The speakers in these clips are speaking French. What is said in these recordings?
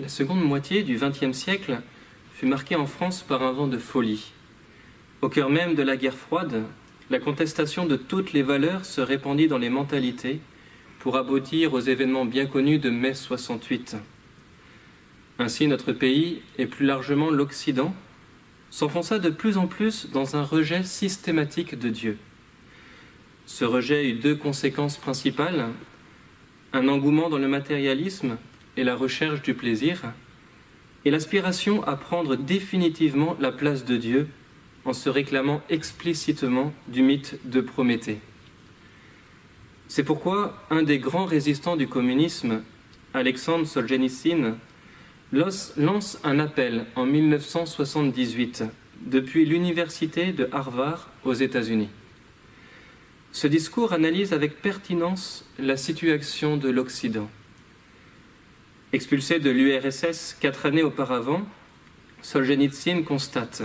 La seconde moitié du XXe siècle fut marquée en France par un vent de folie. Au cœur même de la guerre froide, la contestation de toutes les valeurs se répandit dans les mentalités pour aboutir aux événements bien connus de mai 68. Ainsi, notre pays, et plus largement l'Occident, s'enfonça de plus en plus dans un rejet systématique de Dieu. Ce rejet eut deux conséquences principales, un engouement dans le matérialisme et la recherche du plaisir, et l'aspiration à prendre définitivement la place de Dieu en se réclamant explicitement du mythe de Prométhée. C'est pourquoi un des grands résistants du communisme, Alexandre Solzhenitsyn, lance un appel en 1978 depuis l'université de Harvard aux États-Unis. Ce discours analyse avec pertinence la situation de l'Occident. Expulsé de l'URSS quatre années auparavant, Solzhenitsyn constate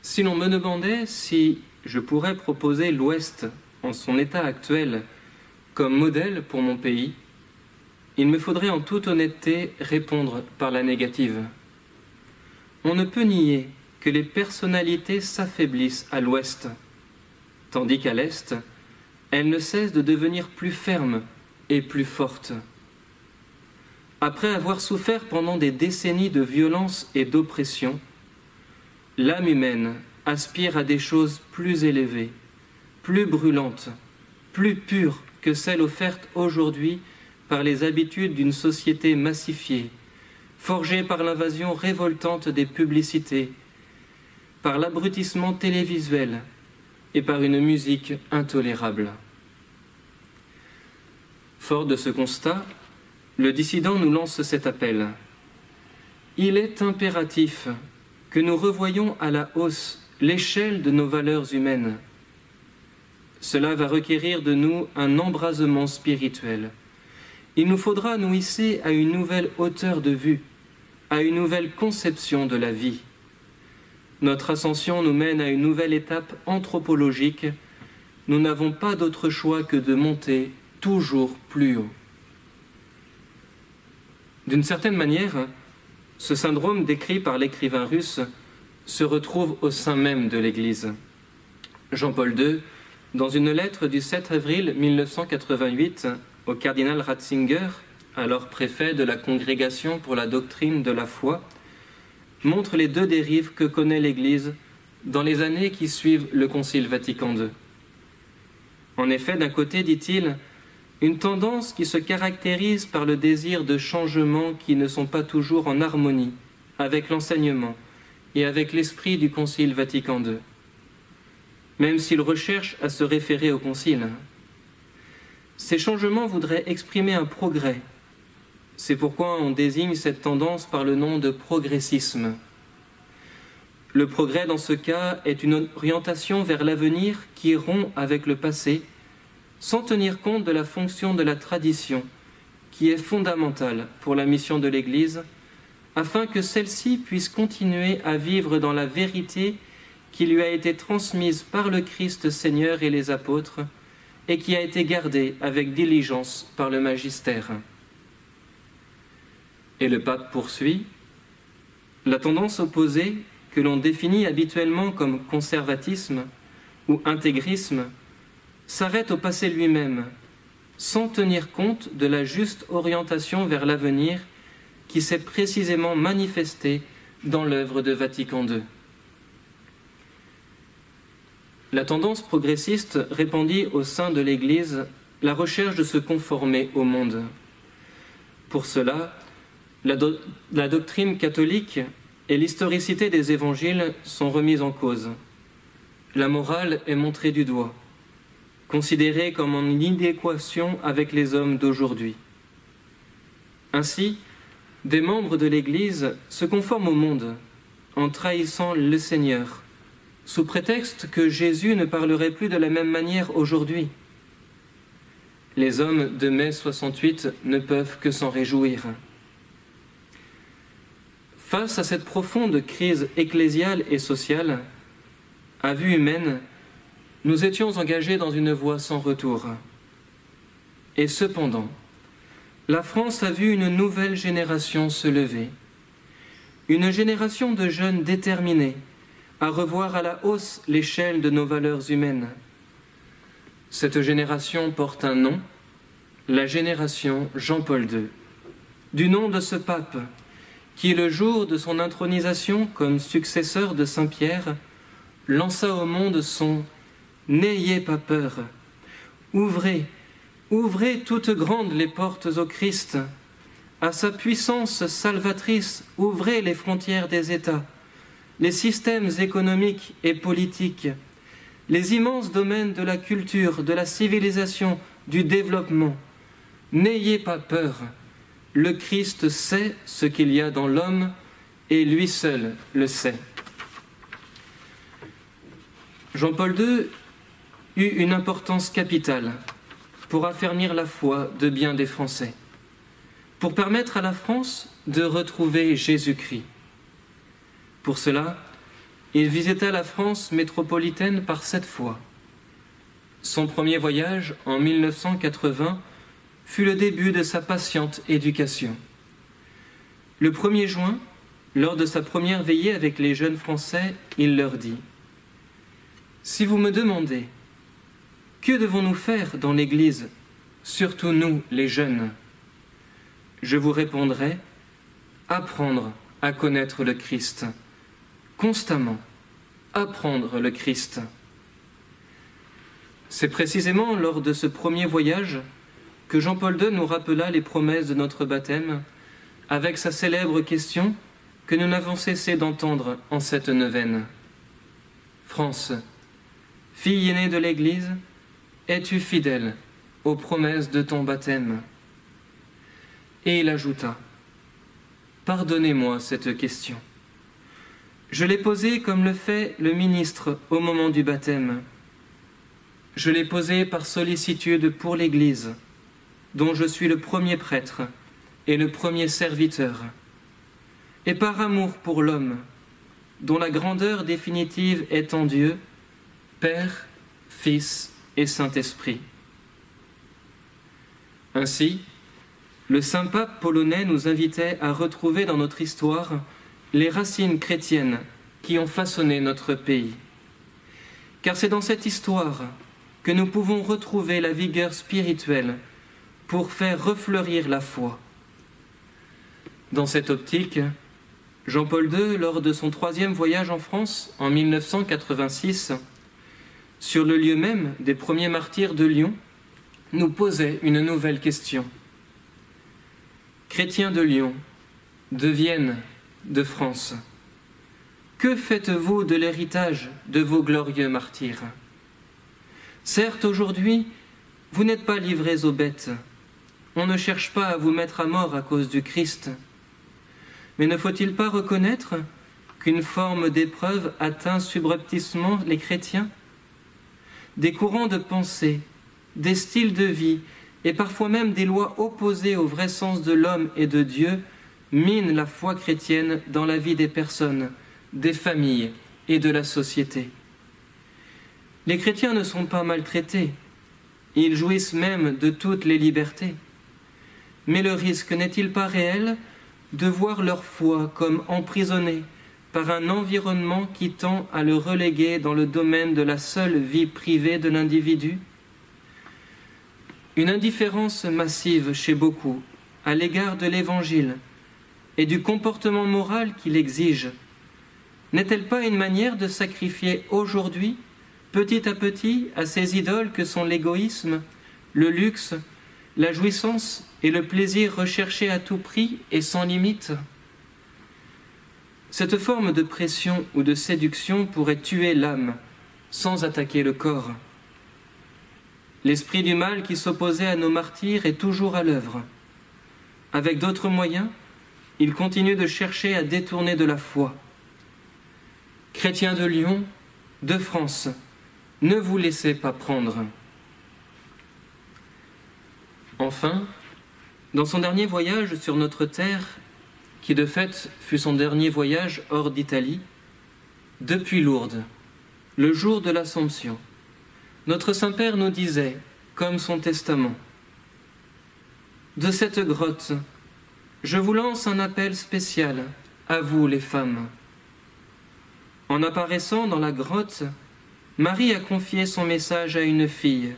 Si l'on me demandait si je pourrais proposer l'Ouest en son état actuel comme modèle pour mon pays, il me faudrait en toute honnêteté répondre par la négative. On ne peut nier que les personnalités s'affaiblissent à l'ouest, tandis qu'à l'est, elles ne cessent de devenir plus fermes et plus fortes. Après avoir souffert pendant des décennies de violence et d'oppression, l'âme humaine aspire à des choses plus élevées, plus brûlantes, plus pures que celles offertes aujourd'hui par les habitudes d'une société massifiée, forgée par l'invasion révoltante des publicités, par l'abrutissement télévisuel et par une musique intolérable. Fort de ce constat, le dissident nous lance cet appel. Il est impératif que nous revoyions à la hausse l'échelle de nos valeurs humaines. Cela va requérir de nous un embrasement spirituel il nous faudra nous hisser à une nouvelle hauteur de vue, à une nouvelle conception de la vie. Notre ascension nous mène à une nouvelle étape anthropologique. Nous n'avons pas d'autre choix que de monter toujours plus haut. D'une certaine manière, ce syndrome décrit par l'écrivain russe se retrouve au sein même de l'Église. Jean-Paul II, dans une lettre du 7 avril 1988, au cardinal Ratzinger, alors préfet de la Congrégation pour la doctrine de la foi, montre les deux dérives que connaît l'Église dans les années qui suivent le Concile Vatican II. En effet, d'un côté, dit-il, une tendance qui se caractérise par le désir de changements qui ne sont pas toujours en harmonie avec l'enseignement et avec l'esprit du Concile Vatican II, même s'il recherche à se référer au Concile. Ces changements voudraient exprimer un progrès. C'est pourquoi on désigne cette tendance par le nom de progressisme. Le progrès, dans ce cas, est une orientation vers l'avenir qui rompt avec le passé, sans tenir compte de la fonction de la tradition, qui est fondamentale pour la mission de l'Église, afin que celle-ci puisse continuer à vivre dans la vérité qui lui a été transmise par le Christ Seigneur et les apôtres, et qui a été gardé avec diligence par le magistère. Et le pape poursuit, la tendance opposée, que l'on définit habituellement comme conservatisme ou intégrisme, s'arrête au passé lui-même, sans tenir compte de la juste orientation vers l'avenir qui s'est précisément manifestée dans l'œuvre de Vatican II. La tendance progressiste répandit au sein de l'Église la recherche de se conformer au monde. Pour cela, la, doctrine catholique et l'historicité des évangiles sont remises en cause. La morale est montrée du doigt, considérée comme en inadéquation avec les hommes d'aujourd'hui. Ainsi, des membres de l'Église se conforment au monde en trahissant le Seigneur sous prétexte que Jésus ne parlerait plus de la même manière aujourd'hui. Les hommes de mai 68 ne peuvent que s'en réjouir. Face à cette profonde crise ecclésiale et sociale, à vue humaine, nous étions engagés dans une voie sans retour. Et cependant, la France a vu une nouvelle génération se lever, une génération de jeunes déterminés à revoir à la hausse l'échelle de nos valeurs humaines. Cette génération porte un nom, la génération Jean-Paul II, du nom de ce pape qui, le jour de son intronisation comme successeur de Saint Pierre, lança au monde son N'ayez pas peur, ouvrez, ouvrez toutes grandes les portes au Christ, à sa puissance salvatrice, ouvrez les frontières des États, les systèmes économiques et politiques, les immenses domaines de la culture, de la civilisation, du développement. N'ayez pas peur, le Christ sait ce qu'il y a dans l'homme et lui seul le sait. Jean-Paul II eut une importance capitale pour affermir la foi de bien des Français, pour permettre à la France de retrouver Jésus-Christ. Pour cela, il visita la France métropolitaine par sept fois. Son premier voyage, en 1980, fut le début de sa patiente éducation. Le 1er juin, lors de sa première veillée avec les jeunes Français, il leur dit Si vous me demandez que devons-nous faire dans l'Église, surtout nous, les jeunes? Je vous répondrai apprendre à connaître le Christ, constamment apprendre le Christ. C'est précisément lors de ce premier voyage que Jean-Paul II nous rappela les promesses de notre baptême avec sa célèbre question que nous n'avons cessé d'entendre en cette neuvaine. France, fille aînée de l'Église, es-tu fidèle aux promesses de ton baptême? Et il ajouta, Pardonnez-moi cette question. Je l'ai posée comme le fait le ministre au moment du baptême. Je l'ai posée par sollicitude pour l'Église, dont je suis le premier prêtre et le premier serviteur, et par amour pour l'homme, dont la grandeur définitive est en Dieu, Père, Fils et Saint-Esprit. Ainsi, le saint pape polonais nous invitait à retrouver dans notre histoire les racines chrétiennes qui ont façonné notre pays. Car c'est dans cette histoire que nous pouvons retrouver la vigueur spirituelle pour faire refleurir la foi. Dans cette optique, Jean-Paul II, lors de son troisième voyage en France en 1986, sur le lieu même des premiers martyrs de Lyon, nous posait une nouvelle question. Chrétiens de Lyon, de Vienne, de France, que faites-vous de l'héritage de vos glorieux martyrs? Certes, aujourd'hui, vous n'êtes pas livrés aux bêtes. On ne cherche pas à vous mettre à mort à cause du Christ. Mais ne faut-il pas reconnaître qu'une forme d'épreuve atteint subrepticement les chrétiens? Des courants de pensée, des styles de vie et parfois même des lois opposées au vrai sens de l'homme et de Dieu minent la foi chrétienne dans la vie des personnes, des familles et de la société. Les chrétiens ne sont pas maltraités, ils jouissent même de toutes les libertés. Mais le risque n'est-il pas réel de voir leur foi comme emprisonnée par un environnement qui tend à le reléguer dans le domaine de la seule vie privée de l'individu? Une indifférence massive chez beaucoup à l'égard de l'Évangile et du comportement moral qu'il exige. N'est-elle pas une manière de sacrifier aujourd'hui, petit à petit, à ces idoles que sont l'égoïsme, le luxe, la jouissance et le plaisir recherché à tout prix et sans limite? Cette forme de pression ou de séduction pourrait tuer l'âme sans attaquer le corps. L'esprit du mal qui s'opposait à nos martyrs est toujours à l'œuvre. Avec d'autres moyens, il continue de chercher à détourner de la foi. Chrétiens de Lyon, de France, ne vous laissez pas prendre. Enfin, dans son dernier voyage sur notre terre, qui de fait fut son dernier voyage hors d'Italie, depuis Lourdes, le jour de l'Assomption, notre Saint-Père nous disait, comme son testament, de cette grotte, je vous lance un appel spécial à vous les femmes. En apparaissant dans la grotte, Marie a confié son message à une fille,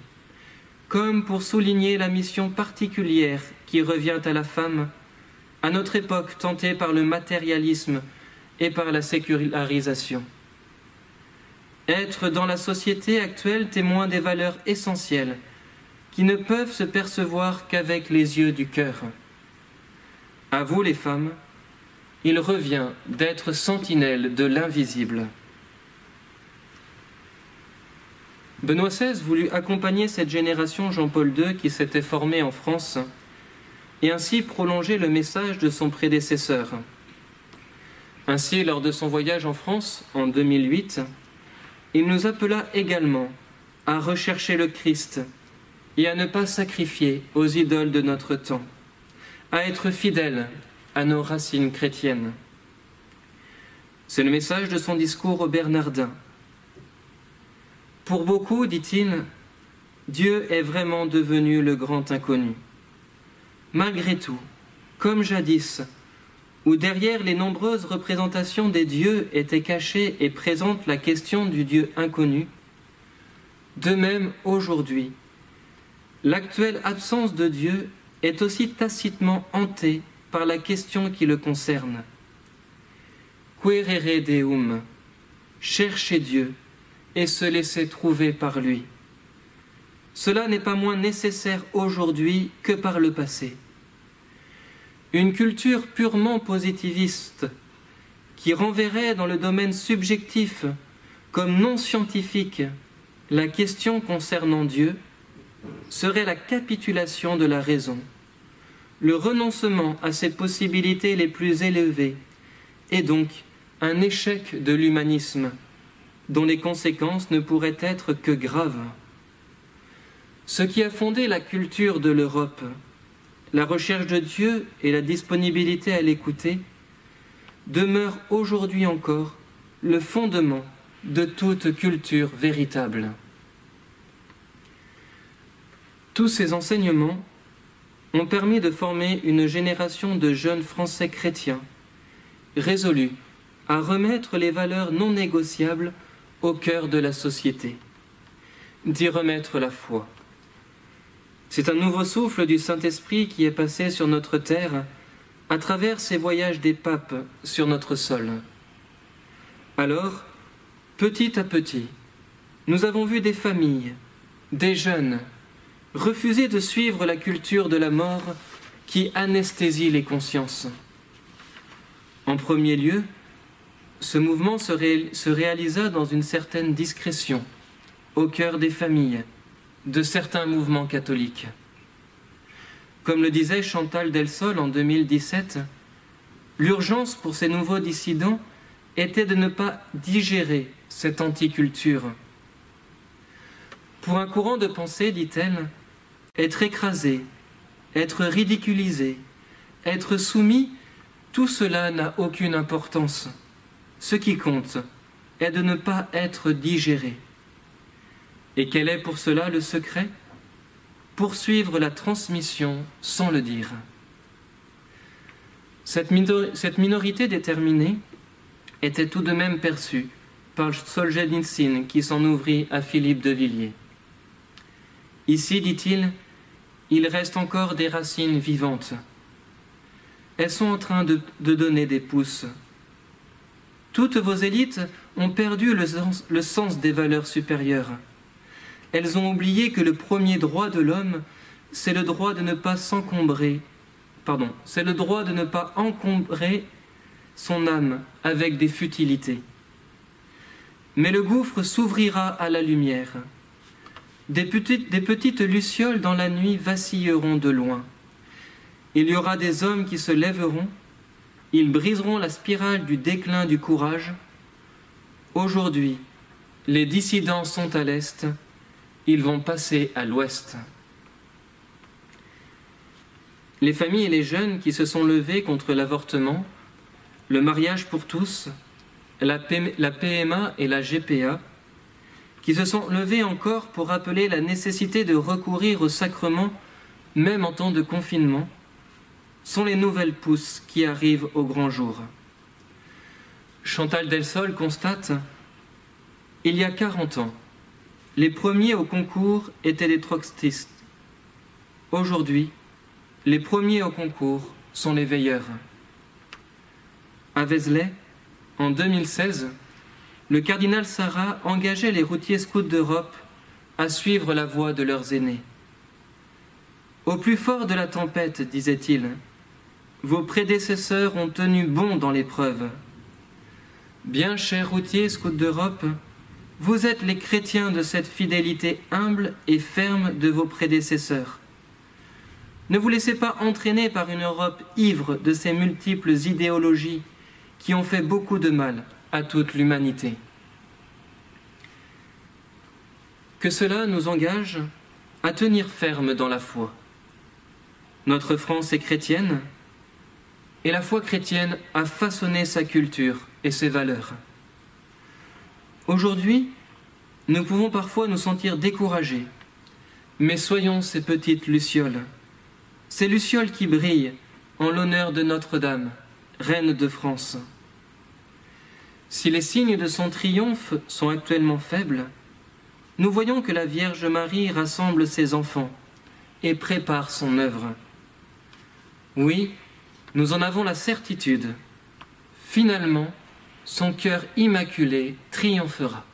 comme pour souligner la mission particulière qui revient à la femme, à notre époque tentée par le matérialisme et par la sécularisation. Être dans la société actuelle témoin des valeurs essentielles qui ne peuvent se percevoir qu'avec les yeux du cœur. À vous les femmes, il revient d'être sentinelle de l'invisible. Benoît XVI voulut accompagner cette génération Jean-Paul II qui s'était formée en France et ainsi prolonger le message de son prédécesseur. Ainsi, lors de son voyage en France en 2008, il nous appela également à rechercher le Christ et à ne pas sacrifier aux idoles de notre temps, à être fidèles à nos racines chrétiennes. C'est le message de son discours au Bernardin. Pour beaucoup, dit-il, Dieu est vraiment devenu le grand inconnu. Malgré tout, comme jadis, où derrière les nombreuses représentations des dieux était cachée et présente la question du Dieu inconnu, de même aujourd'hui, L'actuelle absence de Dieu est aussi tacitement hantée par la question qui le concerne. Querere Deum, chercher Dieu et se laisser trouver par lui. Cela n'est pas moins nécessaire aujourd'hui que par le passé. Une culture purement positiviste qui renverrait dans le domaine subjectif comme non scientifique la question concernant Dieu serait la capitulation de la raison, le renoncement à ses possibilités les plus élevées, et donc un échec de l'humanisme, dont les conséquences ne pourraient être que graves. Ce qui a fondé la culture de l'Europe, la recherche de Dieu et la disponibilité à l'écouter, demeure aujourd'hui encore le fondement de toute culture véritable. Tous ces enseignements ont permis de former une génération de jeunes Français chrétiens, résolus à remettre les valeurs non négociables au cœur de la société, d'y remettre la foi. C'est un nouveau souffle du Saint-Esprit qui est passé sur notre terre à travers ces voyages des papes sur notre sol. Alors, petit à petit, nous avons vu des familles, des jeunes, refuser de suivre la culture de la mort qui anesthésie les consciences. En premier lieu, ce mouvement se, réalisa dans une certaine discrétion au cœur des familles de certains mouvements catholiques. Comme le disait Chantal Delsol en 2017, l'urgence pour ces nouveaux dissidents était de ne pas digérer cette anticulture. Pour un courant de pensée, dit-elle, être écrasé, être ridiculisé, être soumis, tout cela n'a aucune importance. Ce qui compte est de ne pas être digéré. Et quel est pour cela le secret? Poursuivre la transmission sans le dire. Cette, minorité déterminée était tout de même perçue par Solzhenitsyn qui s'en ouvrit à Philippe de Villiers. Ici, dit-il, il reste encore des racines vivantes. Elles sont en train de, donner des pousses. Toutes vos élites ont perdu le sens, le sens des valeurs supérieures. Elles ont oublié que le premier droit de l'homme, c'est le droit de ne pas s'encombrer, pardon, c'est le droit de ne pas encombrer son âme avec des futilités. Mais le gouffre s'ouvrira à la lumière. Des petites, lucioles dans la nuit vacilleront de loin. Il y aura des hommes qui se lèveront, ils briseront la spirale du déclin du courage. Aujourd'hui, les dissidents sont à l'est, ils vont passer à l'ouest. Les familles et les jeunes qui se sont levés contre l'avortement, le mariage pour tous, la PMA et la GPA, qui se sont levés encore pour rappeler la nécessité de recourir au sacrement même en temps de confinement, sont les nouvelles pousses qui arrivent au grand jour. Chantal Delsol constate Il y a 40 ans, les premiers au concours étaient des trotskistes. Aujourd'hui, les premiers au concours sont les veilleurs. À Vézelay, en 2016, le cardinal Sarah engageait les routiers scouts d'Europe à suivre la voie de leurs aînés. Au plus fort de la tempête, disait-il, vos prédécesseurs ont tenu bon dans l'épreuve. Bien chers routiers scouts d'Europe, vous êtes les chrétiens de cette fidélité humble et ferme de vos prédécesseurs. Ne vous laissez pas entraîner par une Europe ivre de ces multiples idéologies qui ont fait beaucoup de mal à toute l'humanité. Que cela nous engage à tenir ferme dans la foi. Notre France est chrétienne et la foi chrétienne a façonné sa culture et ses valeurs. Aujourd'hui, nous pouvons parfois nous sentir découragés, mais soyons ces petites lucioles, ces lucioles qui brillent en l'honneur de Notre-Dame, Reine de France. Si les signes de son triomphe sont actuellement faibles, nous voyons que la Vierge Marie rassemble ses enfants et prépare son œuvre. Oui, nous en avons la certitude. Finalement, son cœur immaculé triomphera.